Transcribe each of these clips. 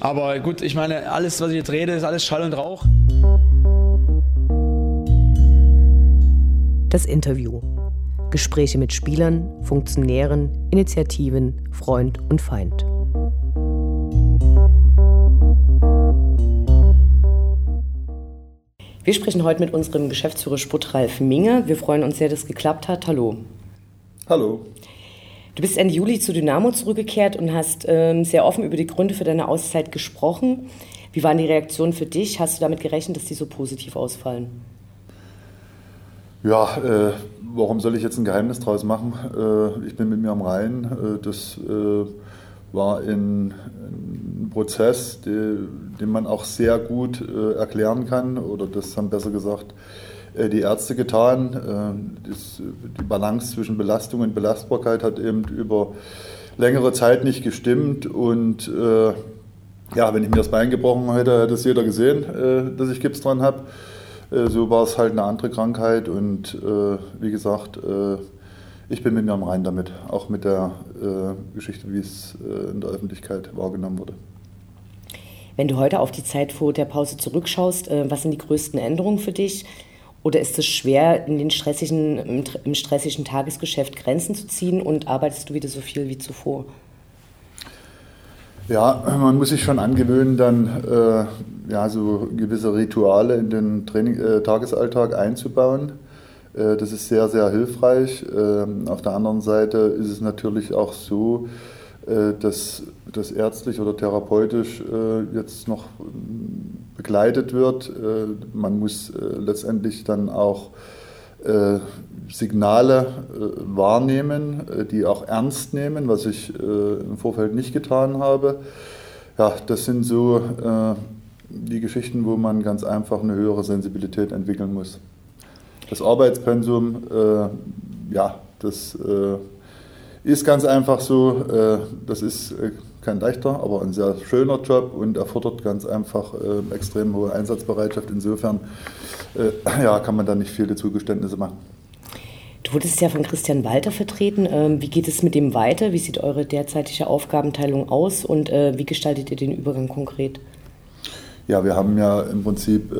Aber gut, ich meine, alles, was ich jetzt rede, ist alles Schall und Rauch. Das Interview. Gespräche mit Spielern, Funktionären, Initiativen, Freund und Feind. Wir sprechen heute mit unserem Geschäftsführer Sport Ralf Minge. Wir freuen uns sehr, dass es geklappt hat. Hallo. Hallo. Du bist Ende Juli zu Dynamo zurückgekehrt und hast ähm, sehr offen über die Gründe für deine Auszeit gesprochen. Wie waren die Reaktionen für dich? Hast du damit gerechnet, dass die so positiv ausfallen? Ja, äh, warum soll ich jetzt ein Geheimnis draus machen? Äh, ich bin mit mir am Rhein. Äh, das äh, war ein, ein Prozess, die, den man auch sehr gut äh, erklären kann, oder das haben besser gesagt äh, die Ärzte getan. Äh, die Balance zwischen Belastung und Belastbarkeit hat eben über längere Zeit nicht gestimmt und äh, ja, wenn ich mir das Bein gebrochen hätte, hätte es jeder gesehen, äh, dass ich Gips dran habe. Äh, so war es halt eine andere Krankheit und äh, wie gesagt, ich bin mit mir am Rhein damit, auch mit der Geschichte, wie es in der Öffentlichkeit wahrgenommen wurde. Wenn du heute auf die Zeit vor der Pause zurückschaust, was sind die größten Änderungen für dich? Oder ist es schwer, in den stressigen, im, stressigen Tagesgeschäft Grenzen zu ziehen und arbeitest du wieder so viel wie zuvor? Ja, man muss sich schon angewöhnen, dann äh, ja, so gewisse Rituale in den Training, äh, Tagesalltag einzubauen. Äh, das ist sehr, sehr hilfreich. Ähm, auf der anderen Seite ist es natürlich auch so, äh, dass das ärztlich oder therapeutisch äh, jetzt noch begleitet wird. Äh, man muss letztendlich dann auch Signale wahrnehmen, die auch ernst nehmen, was ich im Vorfeld nicht getan habe. Ja, das sind so die Geschichten, wo man ganz einfach eine höhere Sensibilität entwickeln muss. Das Arbeitspensum, ja, das ist ganz einfach so, äh, das ist äh, kein leichter, aber ein sehr schöner Job und erfordert ganz einfach äh, extrem hohe Einsatzbereitschaft. Insofern ja, kann man da nicht viele Zugeständnisse machen. Du wurdest ja von Christian Walter vertreten. Ähm, wie geht es mit dem weiter? Wie sieht eure derzeitige Aufgabenteilung aus und wie gestaltet ihr den Übergang konkret? Ja, wir haben ja im Prinzip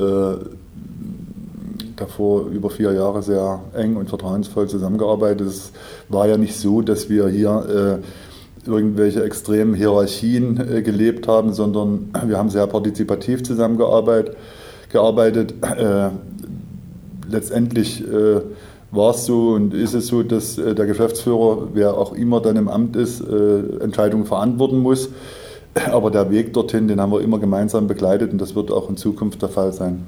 davor über vier Jahre sehr eng und vertrauensvoll zusammengearbeitet. Es war ja nicht so, dass wir hier äh, irgendwelche extremen Hierarchien äh, gelebt haben, sondern wir haben sehr partizipativ zusammengearbeitet. Gearbeitet. Äh, letztendlich äh, war es so und ist es so, dass äh, der Geschäftsführer, wer auch immer dann im Amt ist, äh, Entscheidungen verantworten muss. Aber der Weg dorthin, den haben wir immer gemeinsam begleitet und das wird auch in Zukunft der Fall sein.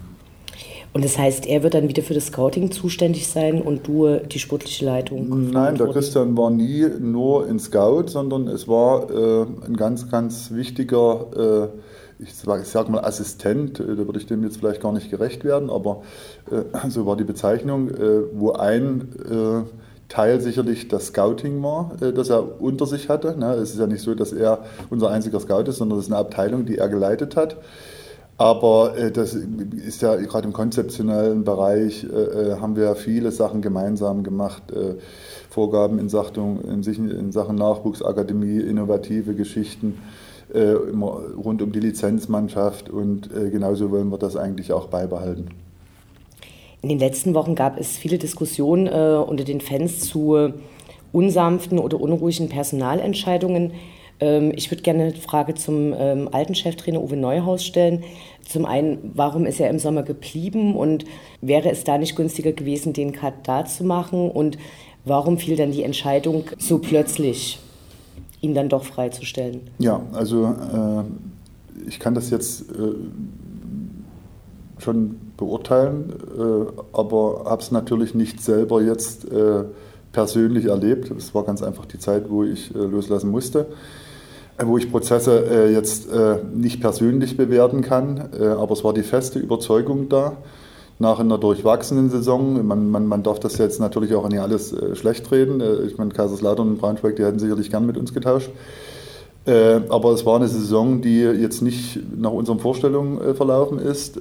Und das heißt, er wird dann wieder für das Scouting zuständig sein und du die sportliche Leitung? Nein, der Christian war nie nur in Scout, sondern es war äh, ein ganz, ganz wichtiger, äh, ich sage sag mal Assistent, äh, da würde ich dem jetzt vielleicht gar nicht gerecht werden, aber äh, so war die Bezeichnung, äh, wo ein äh, Teil sicherlich das Scouting war, das er unter sich hatte. Es ist ja nicht so, dass er unser einziger Scout ist, sondern es ist eine Abteilung, die er geleitet hat. Aber äh, das ist ja gerade im konzeptionellen Bereich, äh, äh, haben wir viele Sachen gemeinsam gemacht. Äh, Vorgaben in, Sachtung, in, in, Sachen Nachwuchsakademie, innovative Geschichten äh, rund um die Lizenzmannschaft und äh, genauso wollen wir das eigentlich auch beibehalten. In den letzten Wochen gab es viele Diskussionen unter den Fans zu unsanften oder unruhigen Personalentscheidungen. Ähm, ich würde gerne eine Frage zum ähm, alten Cheftrainer Uwe Neuhaus stellen. Zum einen, warum ist er im Sommer geblieben und wäre es da nicht günstiger gewesen, den Cut da zu machen? Und warum fiel dann die Entscheidung so plötzlich, ihn dann doch freizustellen? Ja, also äh, ich kann das jetzt äh, schon beurteilen, äh, aber habe es natürlich nicht selber jetzt äh, persönlich erlebt. Es war ganz einfach die Zeit, wo ich äh, loslassen musste wo ich Prozesse äh, jetzt äh, nicht persönlich bewerten kann, äh, aber es war die feste Überzeugung da, nach einer durchwachsenen Saison, man, man, man darf das jetzt natürlich auch nicht alles äh, schlecht reden, äh, ich meine Kaiserslautern und Braunschweig, die hätten sicherlich gern mit uns getauscht, äh, aber es war eine Saison, die jetzt nicht nach unseren Vorstellungen verlaufen ist.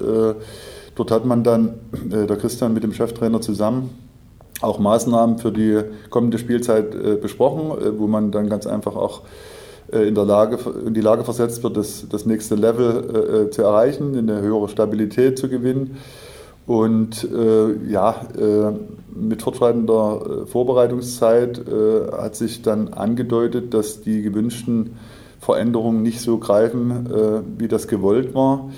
dort hat man dann, der Christian mit dem Cheftrainer zusammen, auch Maßnahmen für die kommende Spielzeit besprochen, wo man dann ganz einfach auch in, der Lage, in die Lage versetzt wird, das, das nächste Level zu erreichen, eine höhere Stabilität zu gewinnen. Und äh, ja, äh, mit fortschreitender Vorbereitungszeit äh, hat sich dann angedeutet, dass die gewünschten Veränderungen nicht so greifen, wie das gewollt war.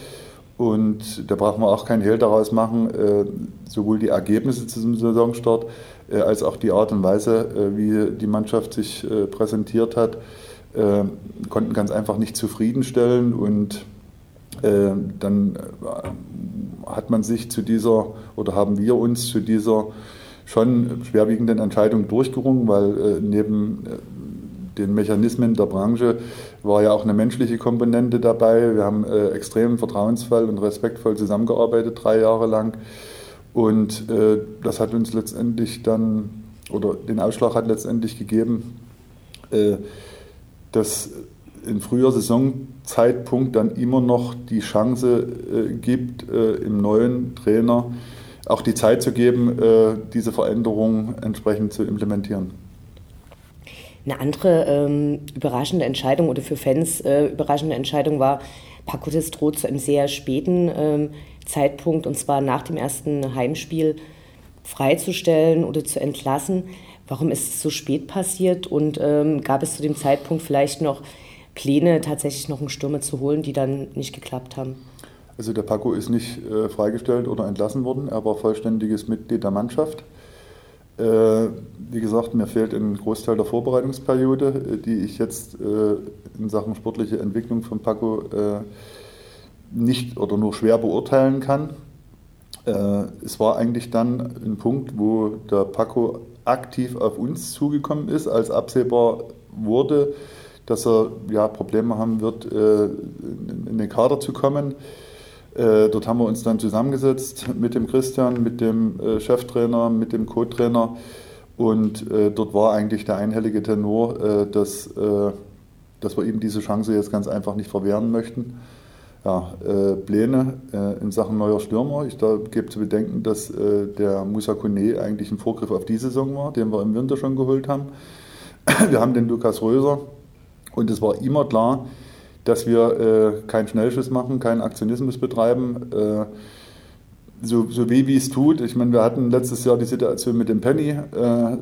Und da brauchen wir auch keinen Hehl daraus machen, sowohl die Ergebnisse zum Saisonstart als auch die Art und Weise, wie die Mannschaft sich präsentiert hat, konnten ganz einfach nicht zufriedenstellen. Und dann hat man sich zu dieser oder haben wir uns zu dieser schon schwerwiegenden Entscheidung durchgerungen, weil äh, neben äh, den Mechanismen der Branche war ja auch eine menschliche Komponente dabei. Wir haben äh, extrem vertrauensvoll und respektvoll zusammengearbeitet, drei Jahre lang. Und äh, das hat uns letztendlich dann, oder den Ausschlag hat letztendlich gegeben, äh, dass in früher Saisonzeitpunkt dann immer noch die Chance äh, gibt, äh, im neuen Trainer auch die Zeit zu geben, äh, diese Veränderung entsprechend zu implementieren. Eine andere ähm, überraschende Entscheidung oder für Fans äh, überraschende Entscheidung war, Paco Destro zu einem sehr späten ähm, Zeitpunkt, und zwar nach dem ersten Heimspiel, freizustellen oder zu entlassen. Warum ist es so spät passiert und ähm, gab es zu dem Zeitpunkt vielleicht noch Pläne, tatsächlich noch einen Stürmer zu holen, die dann nicht geklappt haben? Also der Paco ist nicht äh, freigestellt oder entlassen worden. Er war vollständiges Mitglied der Mannschaft. Äh, wie gesagt, mir fehlt ein Großteil der Vorbereitungsperiode, äh, die ich jetzt äh, in Sachen sportliche Entwicklung von Paco äh, nicht oder nur schwer beurteilen kann. Äh, es war eigentlich dann ein Punkt, wo der Paco aktiv auf uns zugekommen ist, als absehbar wurde, dass er ja, Probleme haben wird, äh, in den Kader zu kommen. Äh, dort haben wir uns dann zusammengesetzt mit dem Christian, mit dem äh, Cheftrainer, mit dem Co-Trainer und dort war eigentlich der einhellige Tenor, dass, dass wir ihm diese Chance jetzt ganz einfach nicht verwehren möchten. Ja, Pläne in Sachen neuer Stürmer. Ich gebe zu bedenken, dass der Musa Kone eigentlich ein Vorgriff auf die Saison war, den wir im Winter schon geholt haben. Wir haben den Lukas Röser, und es war immer klar, dass wir äh, keinen Schnellschuss machen, keinen Aktionismus betreiben. Äh, so, so weh wie es tut. Ich meine, wir hatten letztes Jahr die Situation mit dem Penny, äh,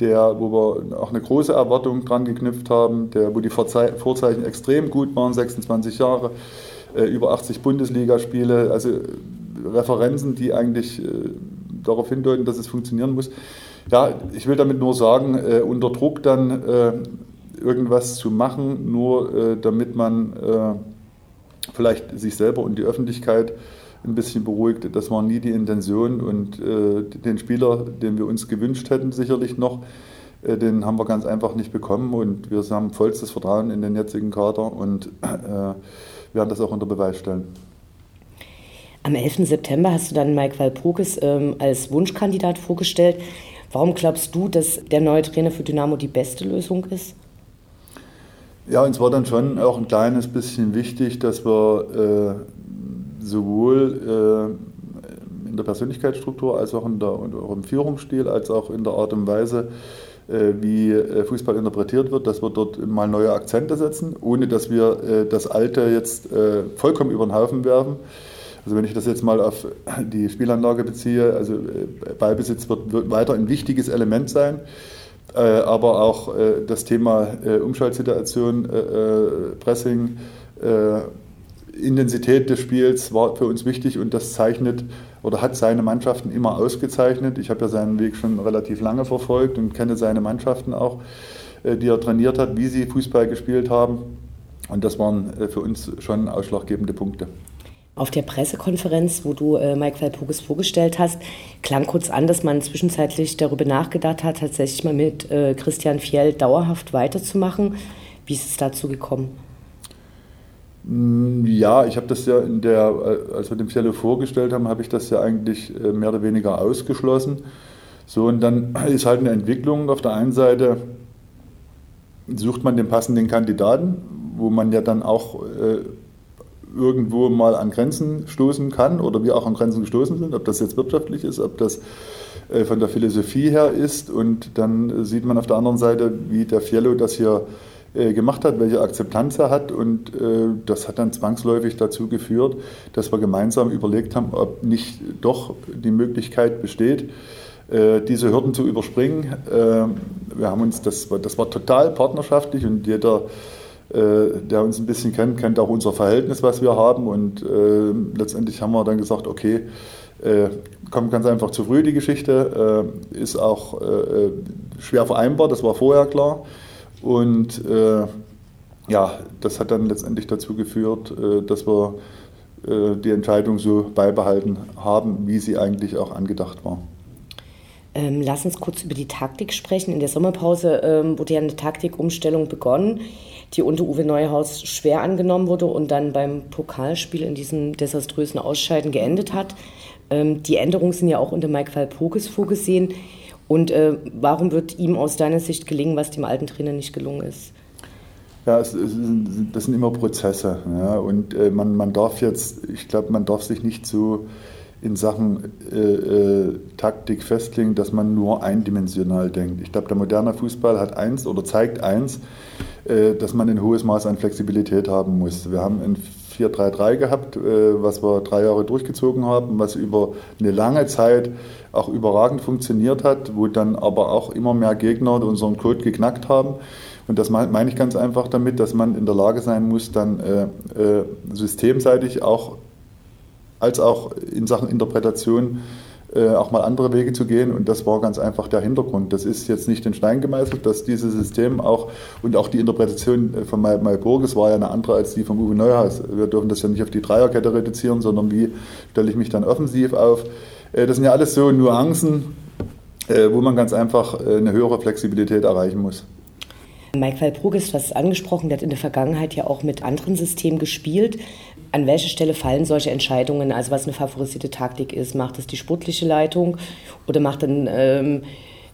der, wo wir auch eine große Erwartung dran geknüpft haben, der, wo die Vorzeichen extrem gut waren, 26 Jahre, äh, über 80 Bundesligaspiele, also Referenzen, die eigentlich äh, darauf hindeuten, dass es funktionieren muss. Ja, ich will damit nur sagen, äh, unter Druck dann irgendwas zu machen, nur äh, damit man äh, vielleicht sich selber und die Öffentlichkeit ein bisschen beruhigt. Das war nie die Intention und äh, den Spieler, den wir uns gewünscht hätten, sicherlich noch, äh, den haben wir ganz einfach nicht bekommen und wir haben vollstes Vertrauen in den jetzigen Kader und äh, werden das auch unter Beweis stellen. Am 11. September hast du dann Mike Walpurgis ähm, als Wunschkandidat vorgestellt. Warum glaubst du, dass der neue Trainer für Dynamo die beste Lösung ist? Ja, uns war dann schon auch ein kleines bisschen wichtig, dass wir äh, sowohl äh, in der Persönlichkeitsstruktur als auch, in der, im Führungsstil, als auch in der Art und Weise, wie äh, Fußball interpretiert wird, dass wir dort mal neue Akzente setzen, ohne dass wir äh, das Alte jetzt äh, vollkommen über den Haufen werfen. Also wenn ich das jetzt mal auf die Spielanlage beziehe, also Ballbesitz wird weiter ein wichtiges Element sein. Äh, aber auch äh, das Thema äh, Umschaltsituation, Pressing, Intensität des Spiels war für uns wichtig und das zeichnet oder hat seine Mannschaften immer ausgezeichnet. Ich habe ja seinen Weg schon relativ lange verfolgt und kenne seine Mannschaften auch, die er trainiert hat, wie sie Fußball gespielt haben. Und das waren für uns schon ausschlaggebende Punkte. Auf der Pressekonferenz, wo du äh, Mike Walpurgis vorgestellt hast, klang kurz an, dass man zwischenzeitlich darüber nachgedacht hat, tatsächlich mal mit äh, Christian Fjell dauerhaft weiterzumachen. Wie ist es dazu gekommen? Mm, ja, ich habe das ja in der, äh, als wir den Fjelle vorgestellt haben, habe ich das ja eigentlich äh, mehr oder weniger ausgeschlossen. So, und dann ist halt eine Entwicklung. Auf der einen Seite sucht man den passenden Kandidaten, wo man ja dann auch äh, irgendwo mal an Grenzen stoßen kann oder wir auch an Grenzen gestoßen sind, ob das jetzt wirtschaftlich ist, ob das äh, von der Philosophie her ist. Und dann sieht man auf der anderen Seite, wie der Fiello das hier äh, gemacht hat, welche Akzeptanz er hat. Und äh, das hat dann zwangsläufig dazu geführt, dass wir gemeinsam überlegt haben, ob nicht doch die Möglichkeit besteht, äh, diese Hürden zu überspringen. wir haben uns, das, das war total partnerschaftlich und jeder, der uns ein bisschen kennt, kennt auch unser Verhältnis, was wir haben. Und letztendlich haben wir dann gesagt, okay, kommt ganz einfach zu früh die Geschichte, ist auch schwer vereinbar, das war vorher klar. Und äh, ja, das hat dann letztendlich dazu geführt, äh, dass wir äh, die Entscheidung so beibehalten haben, wie sie eigentlich auch angedacht war. Ähm, lass uns kurz über die Taktik sprechen. In der Sommerpause ähm, wurde ja eine Taktikumstellung begonnen, die unter Uwe Neuhaus schwer angenommen wurde und dann beim Pokalspiel in diesem desaströsen Ausscheiden geendet hat. Ähm, die Änderungen sind ja auch unter Mike Walpurgis vorgesehen. Und äh, warum wird ihm aus deiner Sicht gelingen, was dem alten Trainer nicht gelungen ist? Ja, es, es, das sind immer Prozesse. Ja, und äh, man, man darf jetzt, ich glaube, man darf sich nicht so in Sachen äh, äh, Taktik festlegen, dass man nur eindimensional denkt. Ich glaube, der moderne Fußball hat eins oder zeigt eins, äh, dass man ein hohes Maß an Flexibilität haben muss. Wir haben ein 4-3-3 gehabt, äh, was wir drei Jahre durchgezogen haben, was über eine lange Zeit auch überragend funktioniert hat, wo dann aber auch immer mehr Gegner unseren Code geknackt haben. Und das meine ich ganz einfach damit, dass man in der Lage sein muss, dann äh, äh, systemseitig auch als auch in Sachen Interpretation äh, auch mal andere Wege zu gehen. Und das war ganz einfach der Hintergrund. Das ist jetzt nicht in Stein gemeißelt, dass dieses System auch und auch die Interpretation von Malburgis war ja eine andere als die von Uwe Neuhaus. Wir dürfen das ja nicht auf die Dreierkette reduzieren, sondern wie stelle ich mich dann offensiv auf. Äh, das sind ja alles so Nuancen, äh, wo man ganz einfach eine höhere Flexibilität erreichen muss. Mike Walpurgis, was angesprochen, der hat in der Vergangenheit ja auch mit anderen Systemen gespielt. An welche Stelle fallen solche Entscheidungen, also was eine favorisierte Taktik ist? Macht es die sportliche Leitung oder macht dann ähm,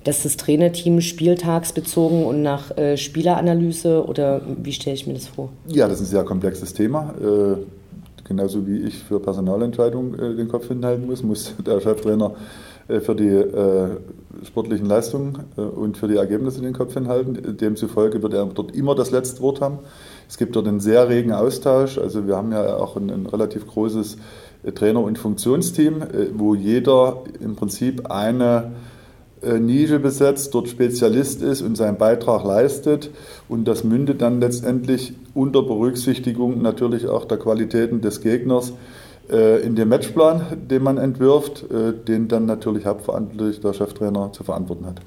das, das Trainerteam spieltagsbezogen und nach äh, Spieleranalyse oder wie stelle ich mir das vor? Ja, das ist ein sehr komplexes Thema. Äh, genauso wie ich für Personalentscheidungen äh, den Kopf hinhalten muss, muss der Cheftrainer äh, für die äh, sportlichen Leistungen äh, und für die Ergebnisse den Kopf hinhalten. Demzufolge wird er dort immer das letzte Wort haben. Es gibt dort einen sehr regen Austausch. Also wir haben ja auch ein, ein relativ großes Trainer- und Funktionsteam, wo jeder im Prinzip eine Nische besetzt, dort Spezialist ist und seinen Beitrag leistet. Und das mündet dann letztendlich unter Berücksichtigung natürlich auch der Qualitäten des Gegners äh, in den Matchplan, den man entwirft, äh, den dann natürlich hauptverantwortlich der Cheftrainer zu verantworten hat.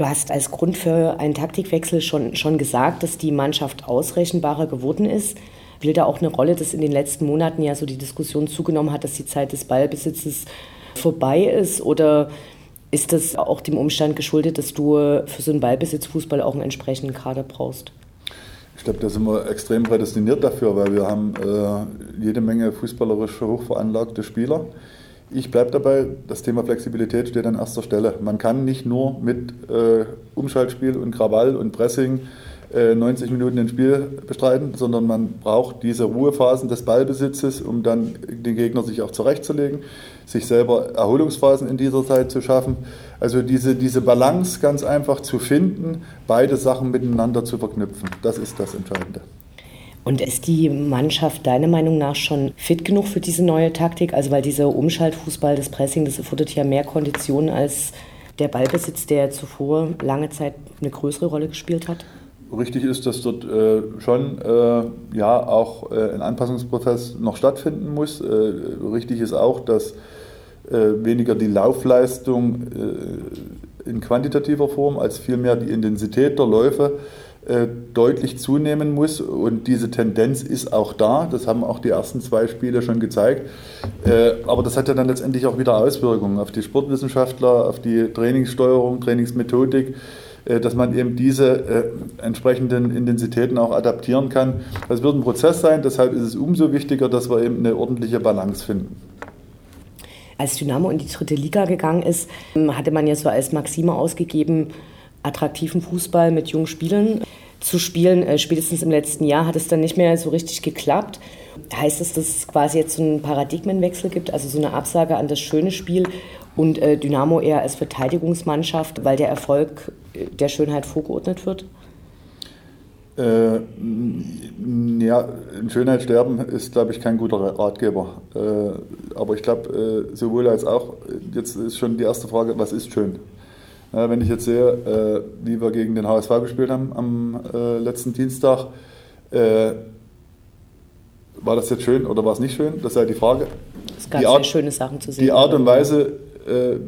Du hast als Grund für einen Taktikwechsel schon, schon gesagt, dass die Mannschaft ausrechenbarer geworden ist. Spielt da auch eine Rolle, dass in den letzten Monaten ja so die Diskussion zugenommen hat, dass die Zeit des Ballbesitzes vorbei ist? Oder ist das auch dem Umstand geschuldet, dass du für so einen Ballbesitzfußball auch einen entsprechenden Kader brauchst? Ich glaube, da sind wir extrem prädestiniert dafür, weil wir haben äh, jede Menge fußballerisch hochveranlagte Spieler. Ich bleibe dabei, das Thema Flexibilität steht an erster Stelle. Man kann nicht nur mit äh, Umschaltspiel und Krawall und Pressing 90 äh, Minuten ein Spiel bestreiten, sondern man braucht diese Ruhephasen des Ballbesitzes, um dann den Gegner sich auch zurechtzulegen, sich selber Erholungsphasen in dieser Zeit zu schaffen. Also diese, diese Balance ganz einfach zu finden, beide Sachen miteinander zu verknüpfen, das ist das Entscheidende. Und ist die Mannschaft deiner Meinung nach schon fit genug für diese neue Taktik? Also weil dieser Umschaltfußball, das Pressing, das erfordert ja mehr Konditionen als der Ballbesitz, der zuvor lange Zeit eine größere Rolle gespielt hat? Richtig ist, dass dort äh, schon äh, ja, auch äh, ein Anpassungsprozess noch stattfinden muss. Äh, richtig ist auch, dass äh, weniger die Laufleistung äh, in quantitativer Form als vielmehr die Intensität der Läufe deutlich zunehmen muss. Und diese Tendenz ist auch da. Das haben auch die ersten zwei Spiele schon gezeigt. aber das hat ja dann letztendlich auch wieder Auswirkungen auf die Sportwissenschaftler, auf die Trainingssteuerung, Trainingsmethodik. Äh, dass man eben diese äh, entsprechenden Intensitäten auch adaptieren kann. Das wird ein Prozess sein, deshalb ist es umso wichtiger, dass wir eben eine ordentliche Balance finden. Als Dynamo in die dritte Liga gegangen ist, ähm, hatte man ja so als Maxime ausgegeben, attraktiven Fußball mit jungen Spielern zu spielen. Äh, spätestens im letzten Jahr hat es dann nicht mehr so richtig geklappt. Heißt das, dass es quasi jetzt so einen Paradigmenwechsel gibt, also so eine Absage an das schöne Spiel und äh, Dynamo eher als Verteidigungsmannschaft, weil der Erfolg äh, der Schönheit vorgeordnet wird? Äh, ja, ein Schönheitssterben ist, glaube ich, kein guter Ratgeber. Äh, aber ich glaube, äh, sowohl als auch, jetzt ist schon die erste Frage, was ist schön? Äh, wenn ich jetzt sehe, äh, wie wir gegen den HSV gespielt haben am äh, letzten Dienstag, war das jetzt schön oder war es nicht schön? Das ist ja die Frage. Es gab Art, sehr schöne Sachen zu sehen. Die Art und Weise,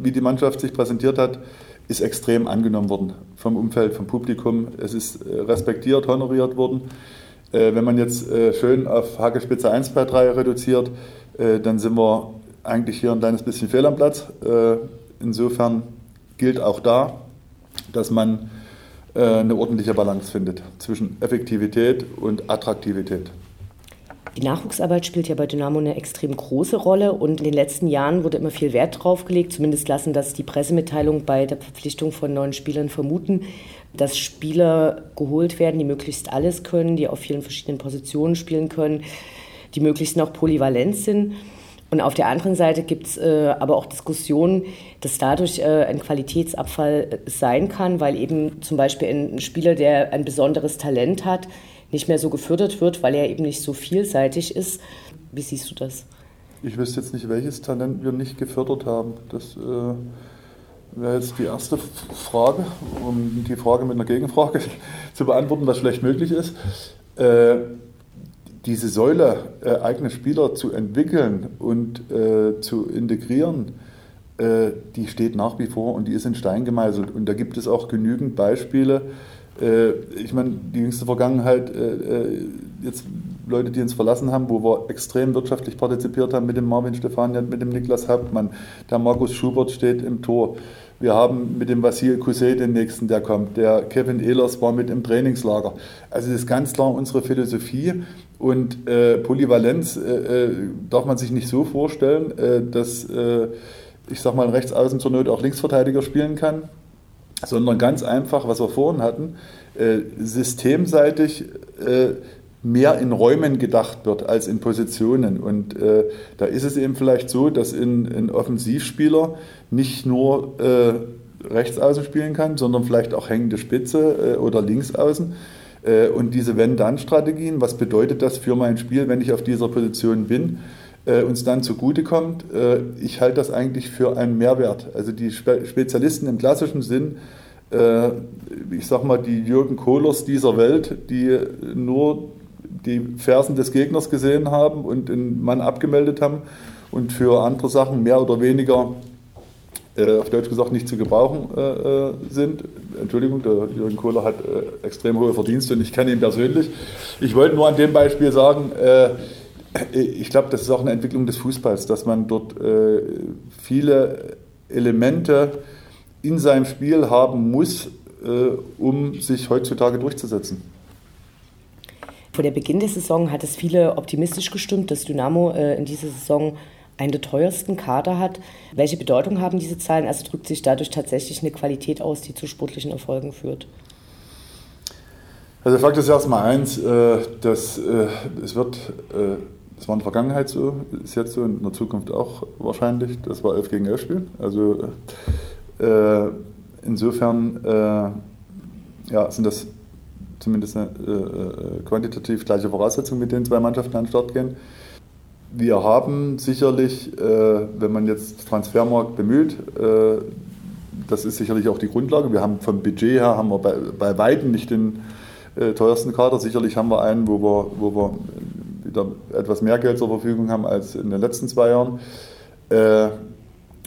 wie die Mannschaft sich präsentiert hat, ist extrem angenommen worden vom Umfeld, vom Publikum. Es ist äh, respektiert, honoriert worden. Äh, wenn man jetzt äh, schön auf Hackespitze 1 bei 3 reduziert, dann sind wir eigentlich hier ein kleines bisschen fehl am Platz. Insofern gilt auch da, dass man eine ordentliche Balance findet zwischen Effektivität und Attraktivität. Die Nachwuchsarbeit spielt ja bei Dynamo eine extrem große Rolle und in den letzten Jahren wurde immer viel Wert drauf gelegt. Zumindest lassen das die Pressemitteilungen bei der Verpflichtung von neuen Spielern vermuten, dass Spieler geholt werden, die möglichst alles können, die auf vielen verschiedenen Positionen spielen können, die möglichst noch polyvalent sind. Und auf der anderen Seite gibt es äh, aber auch Diskussionen, dass dadurch äh, ein Qualitätsabfall äh, sein kann, weil eben zum Beispiel ein Spieler, der ein besonderes Talent hat, nicht mehr so gefördert wird, weil er eben nicht so vielseitig ist. Wie siehst du das? Ich wüsste jetzt nicht, welches Talent wir nicht gefördert haben. Das äh, wäre jetzt die erste Frage, um die Frage mit einer Gegenfrage zu beantworten, was vielleicht möglich ist. Äh, diese Säule, äh, eigene Spieler zu entwickeln und äh, zu integrieren, äh, die steht nach wie vor und die ist in Stein gemeißelt. Und da gibt es auch genügend Beispiele, äh, ich meine, die jüngste Vergangenheit, äh, äh, jetzt Leute, die uns verlassen haben, wo wir extrem wirtschaftlich partizipiert haben mit dem Marvin Stefanian, mit dem Niklas Hauptmann. Der Markus Schubert steht im Tor. Wir haben mit dem Vasil Kusey den nächsten, der kommt. Der Kevin Ehlers war mit im Trainingslager. Also das ist ganz klar unsere Philosophie. Und äh, Polyvalenz äh, darf man sich nicht so vorstellen, äh, dass ich sag mal Rechtsaußen zur Not auch Linksverteidiger spielen kann sondern ganz einfach, was wir vorhin hatten, äh, systemseitig äh, mehr in Räumen gedacht wird als in Positionen. Und äh, da ist es eben vielleicht so, dass ein, ein Offensivspieler nicht nur äh, Rechtsaußen spielen kann, sondern vielleicht auch hängende Spitze äh, oder Linksaußen. Äh, und diese Wenn-Dann-Strategien, was bedeutet das für mein Spiel, wenn ich auf dieser Position bin? äh, uns dann zugutekommt. Äh, ich halte das eigentlich für einen Mehrwert. Also die Spe Spezialisten im klassischen Sinn, ich sage mal die Jürgen Kohlers dieser Welt, die nur die Fersen des Gegners gesehen haben und den Mann abgemeldet haben und für andere Sachen mehr oder weniger äh, auf Deutsch gesagt nicht zu gebrauchen äh, äh sind. Entschuldigung, der Jürgen Kohler hat äh, extrem hohe Verdienste und ich kenne ihn persönlich. Ich wollte nur an dem Beispiel sagen, äh, ich glaube, das ist auch eine Entwicklung des Fußballs, dass man dort äh, viele Elemente in seinem Spiel haben muss, äh, um sich heutzutage durchzusetzen. Vor der Beginn der Saison hat es viele optimistisch gestimmt, dass Dynamo äh, in dieser Saison einen der teuersten Kader hat. Welche Bedeutung haben diese Zahlen? Also drückt sich dadurch tatsächlich eine Qualität aus, die zu sportlichen Erfolgen führt? Also Fakt ist erstmal eins, äh, dass äh, es wird das war in der Vergangenheit so, ist jetzt so, in der Zukunft auch wahrscheinlich. Das war 11 gegen 11 Spiel. Also insofern ja, sind das zumindest eine, äh, äh, quantitativ gleiche Voraussetzungen, mit denen zwei Mannschaften an den Start gehen. Wir haben sicherlich, äh, wenn man jetzt Transfermarkt bemüht, äh, das ist sicherlich auch die Grundlage. Wir haben vom Budget her haben wir bei, bei Weitem nicht den teuersten Kader. Sicherlich haben wir einen, wo wir, wo wir wieder etwas mehr Geld zur Verfügung haben als in den letzten zwei Jahren. Äh,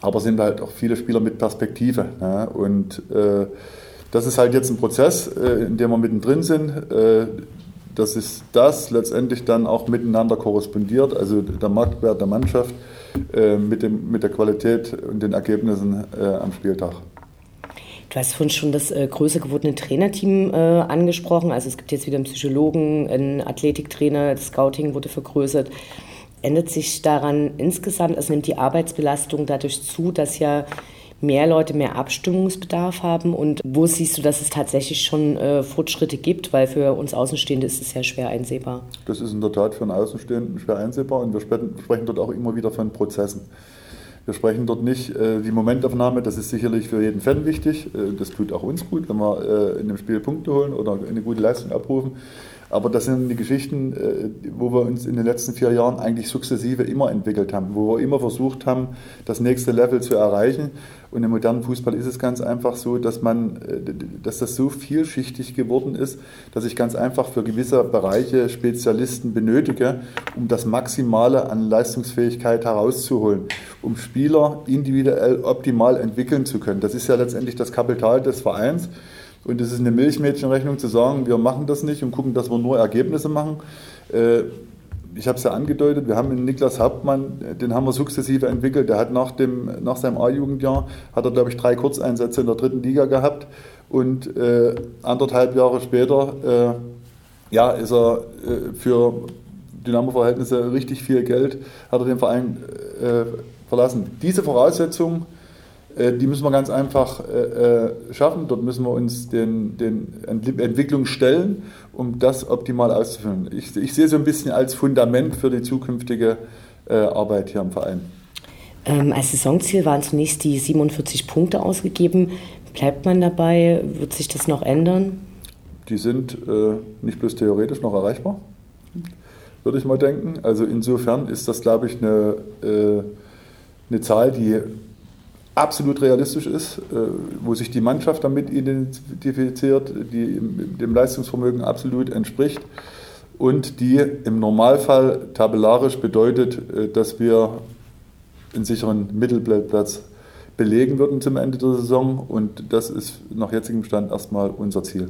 aber sind halt auch viele Spieler mit Perspektive. Ne? Und äh, das ist halt jetzt ein Prozess, äh, in dem wir mittendrin sind. Äh, dass es das letztendlich dann auch miteinander korrespondiert, also der Marktwert der Mannschaft äh, mit, dem, mit der Qualität und den Ergebnissen am Spieltag. Du hast vorhin schon das äh, größer gewordene Trainerteam äh, angesprochen. Also es gibt jetzt wieder einen Psychologen, einen Athletiktrainer, das Scouting wurde vergrößert. Ändert sich daran insgesamt, also nimmt die Arbeitsbelastung dadurch zu, dass ja mehr Leute mehr Abstimmungsbedarf haben? Und wo siehst du, dass es tatsächlich schon äh, Fortschritte gibt? Weil für uns Außenstehende ist es ja schwer einsehbar. Das ist in der Tat für einen Außenstehenden schwer einsehbar und wir sprechen dort auch immer wieder von Prozessen. Wir sprechen dort nicht äh, die Momentaufnahme, das ist sicherlich für jeden Fan wichtig. Äh, das tut auch uns gut, wenn wir äh, in dem Spiel Punkte holen oder eine gute Leistung abrufen. Aber das sind die Geschichten, äh, wo wir uns in den letzten vier Jahren eigentlich sukzessive immer entwickelt haben, wo wir immer versucht haben, das nächste Level zu erreichen. Und im modernen Fußball ist es ganz einfach so, dass man, äh, dass das so vielschichtig geworden ist, dass ich ganz einfach für gewisse Bereiche Spezialisten benötige, um das Maximale an Leistungsfähigkeit herauszuholen, um Spieler individuell optimal entwickeln zu können. Das ist ja letztendlich das Kapital des Vereins. Und es ist eine Milchmädchenrechnung zu sagen, wir machen das nicht und gucken, dass wir nur Ergebnisse machen. Äh, ich habe es ja angedeutet, wir haben einen Niklas Hauptmann, den haben wir sukzessive entwickelt. Der hat nach, dem, nach seinem A-Jugendjahr, hat er, glaube ich, drei Kurzeinsätze in der dritten Liga gehabt. Und äh, anderthalb Jahre später äh, ja, ist er äh, für Dynamo-Verhältnisse richtig viel Geld, hat er den Verein äh, verlassen. Diese Voraussetzung äh, die müssen wir ganz einfach äh, äh, schaffen. Dort müssen wir uns den, den Entwicklungen stellen, um das optimal auszuführen. Ich, ich sehe so ein bisschen als Fundament für die zukünftige Arbeit hier im Verein. Ähm, als Saisonziel waren zunächst die 47 Punkte ausgegeben. Bleibt man dabei? Wird sich das noch ändern? Die sind äh, nicht bloß theoretisch noch erreichbar, würde ich mal denken. Also insofern ist das, glaube ich, eine, äh, eine Zahl, die absolut realistisch ist, äh, wo sich die Mannschaft damit identifiziert, die dem Leistungsvermögen absolut entspricht und die im Normalfall tabellarisch bedeutet, äh, dass wir einen sicheren Mittelplatz belegen würden zum Ende der Saison und das ist nach jetzigem Stand erstmal unser Ziel.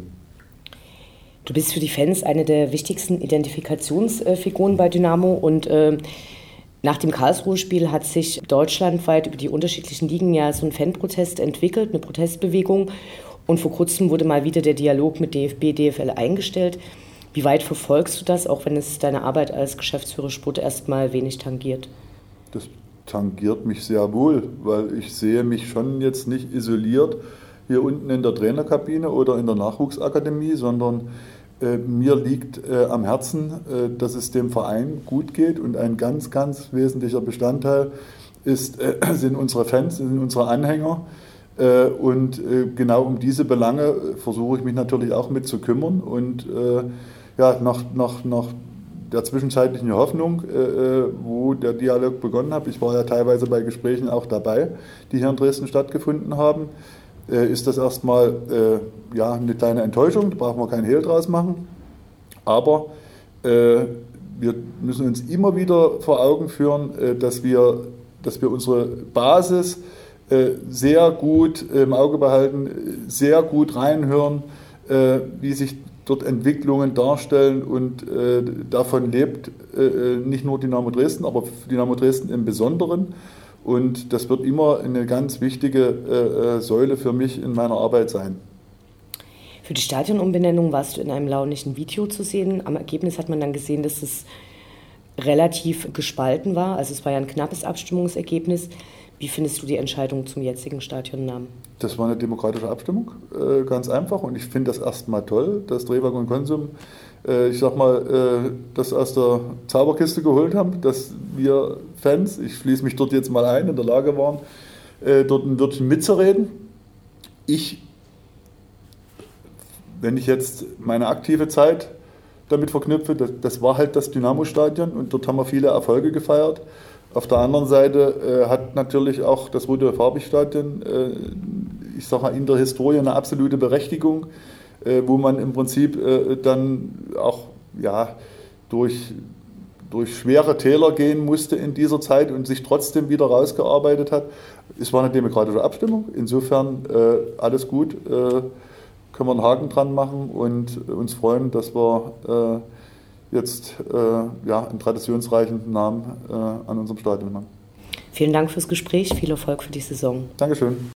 Du bist für die Fans eine der wichtigsten Identifikationsfiguren bei Dynamo und äh, nach dem Karlsruhe-Spiel hat sich deutschlandweit über die unterschiedlichen Ligen ja so ein Fanprotest entwickelt, eine Protestbewegung. Und vor kurzem wurde mal wieder der Dialog mit DFB, DFL eingestellt. Wie weit verfolgst du das, auch wenn es deine Arbeit als Geschäftsführer Sport erstmal wenig tangiert? Das tangiert mich sehr wohl, weil ich sehe mich schon jetzt nicht isoliert hier unten in der Trainerkabine oder in der Nachwuchsakademie, sondern äh, mir liegt äh, am Herzen, äh, dass es dem Verein gut geht und ein ganz, ganz wesentlicher Bestandteil ist, äh, sind unsere Fans, sind unsere Anhänger. Äh, und genau um diese Belange versuche ich mich natürlich auch mit zu kümmern. Und ja, nach, nach, nach der zwischenzeitlichen Hoffnung, wo der Dialog begonnen hat, ich war ja teilweise bei Gesprächen auch dabei, die hier in Dresden stattgefunden haben, äh, ist das erstmal äh, ja, eine kleine Enttäuschung, da brauchen wir keinen Hehl draus machen. Aber äh, wir müssen uns immer wieder vor Augen führen, äh, dass, wir, dass wir unsere Basis äh, sehr gut im Auge behalten, sehr gut reinhören, äh, wie sich dort Entwicklungen darstellen und davon lebt nicht nur Dynamo Dresden, aber Dynamo Dresden im Besonderen. Und das wird immer eine ganz wichtige äh, äh, Säule für mich in meiner Arbeit sein. Für die Stadionumbenennung warst du in einem launischen Video zu sehen. Am Ergebnis hat man dann gesehen, dass es relativ gespalten war. Also es war ja ein knappes Abstimmungsergebnis. Wie findest du die Entscheidung zum jetzigen Stadionnamen? Das war eine demokratische Abstimmung, äh, ganz einfach. Und ich finde das erstmal toll, dass Drehwag und Konsum äh, ich sag mal, äh, das aus der Zauberkiste geholt haben, dass wir Fans, ich schließe mich dort jetzt mal ein, in der Lage waren, äh, dort ein Wörtchen mitzureden. Ich, wenn ich jetzt meine aktive Zeit damit verknüpfe, das, das war halt das Dynamo-Stadion und dort haben wir viele Erfolge gefeiert. Auf der anderen Seite äh, hat natürlich auch das Rudolf-Harbig-Stadion, äh, ich sage mal, in der Historie eine absolute Berechtigung. Äh, wo man im Prinzip äh, dann auch ja, durch, durch schwere Täler gehen musste in dieser Zeit und sich trotzdem wieder rausgearbeitet hat. Es war eine demokratische Abstimmung. Insofern äh, alles gut. Können wir einen Haken dran machen und uns freuen, dass wir jetzt ja, einen traditionsreichen Namen an unserem Stadion haben. Vielen Dank fürs Gespräch. Viel Erfolg für die Saison. Dankeschön.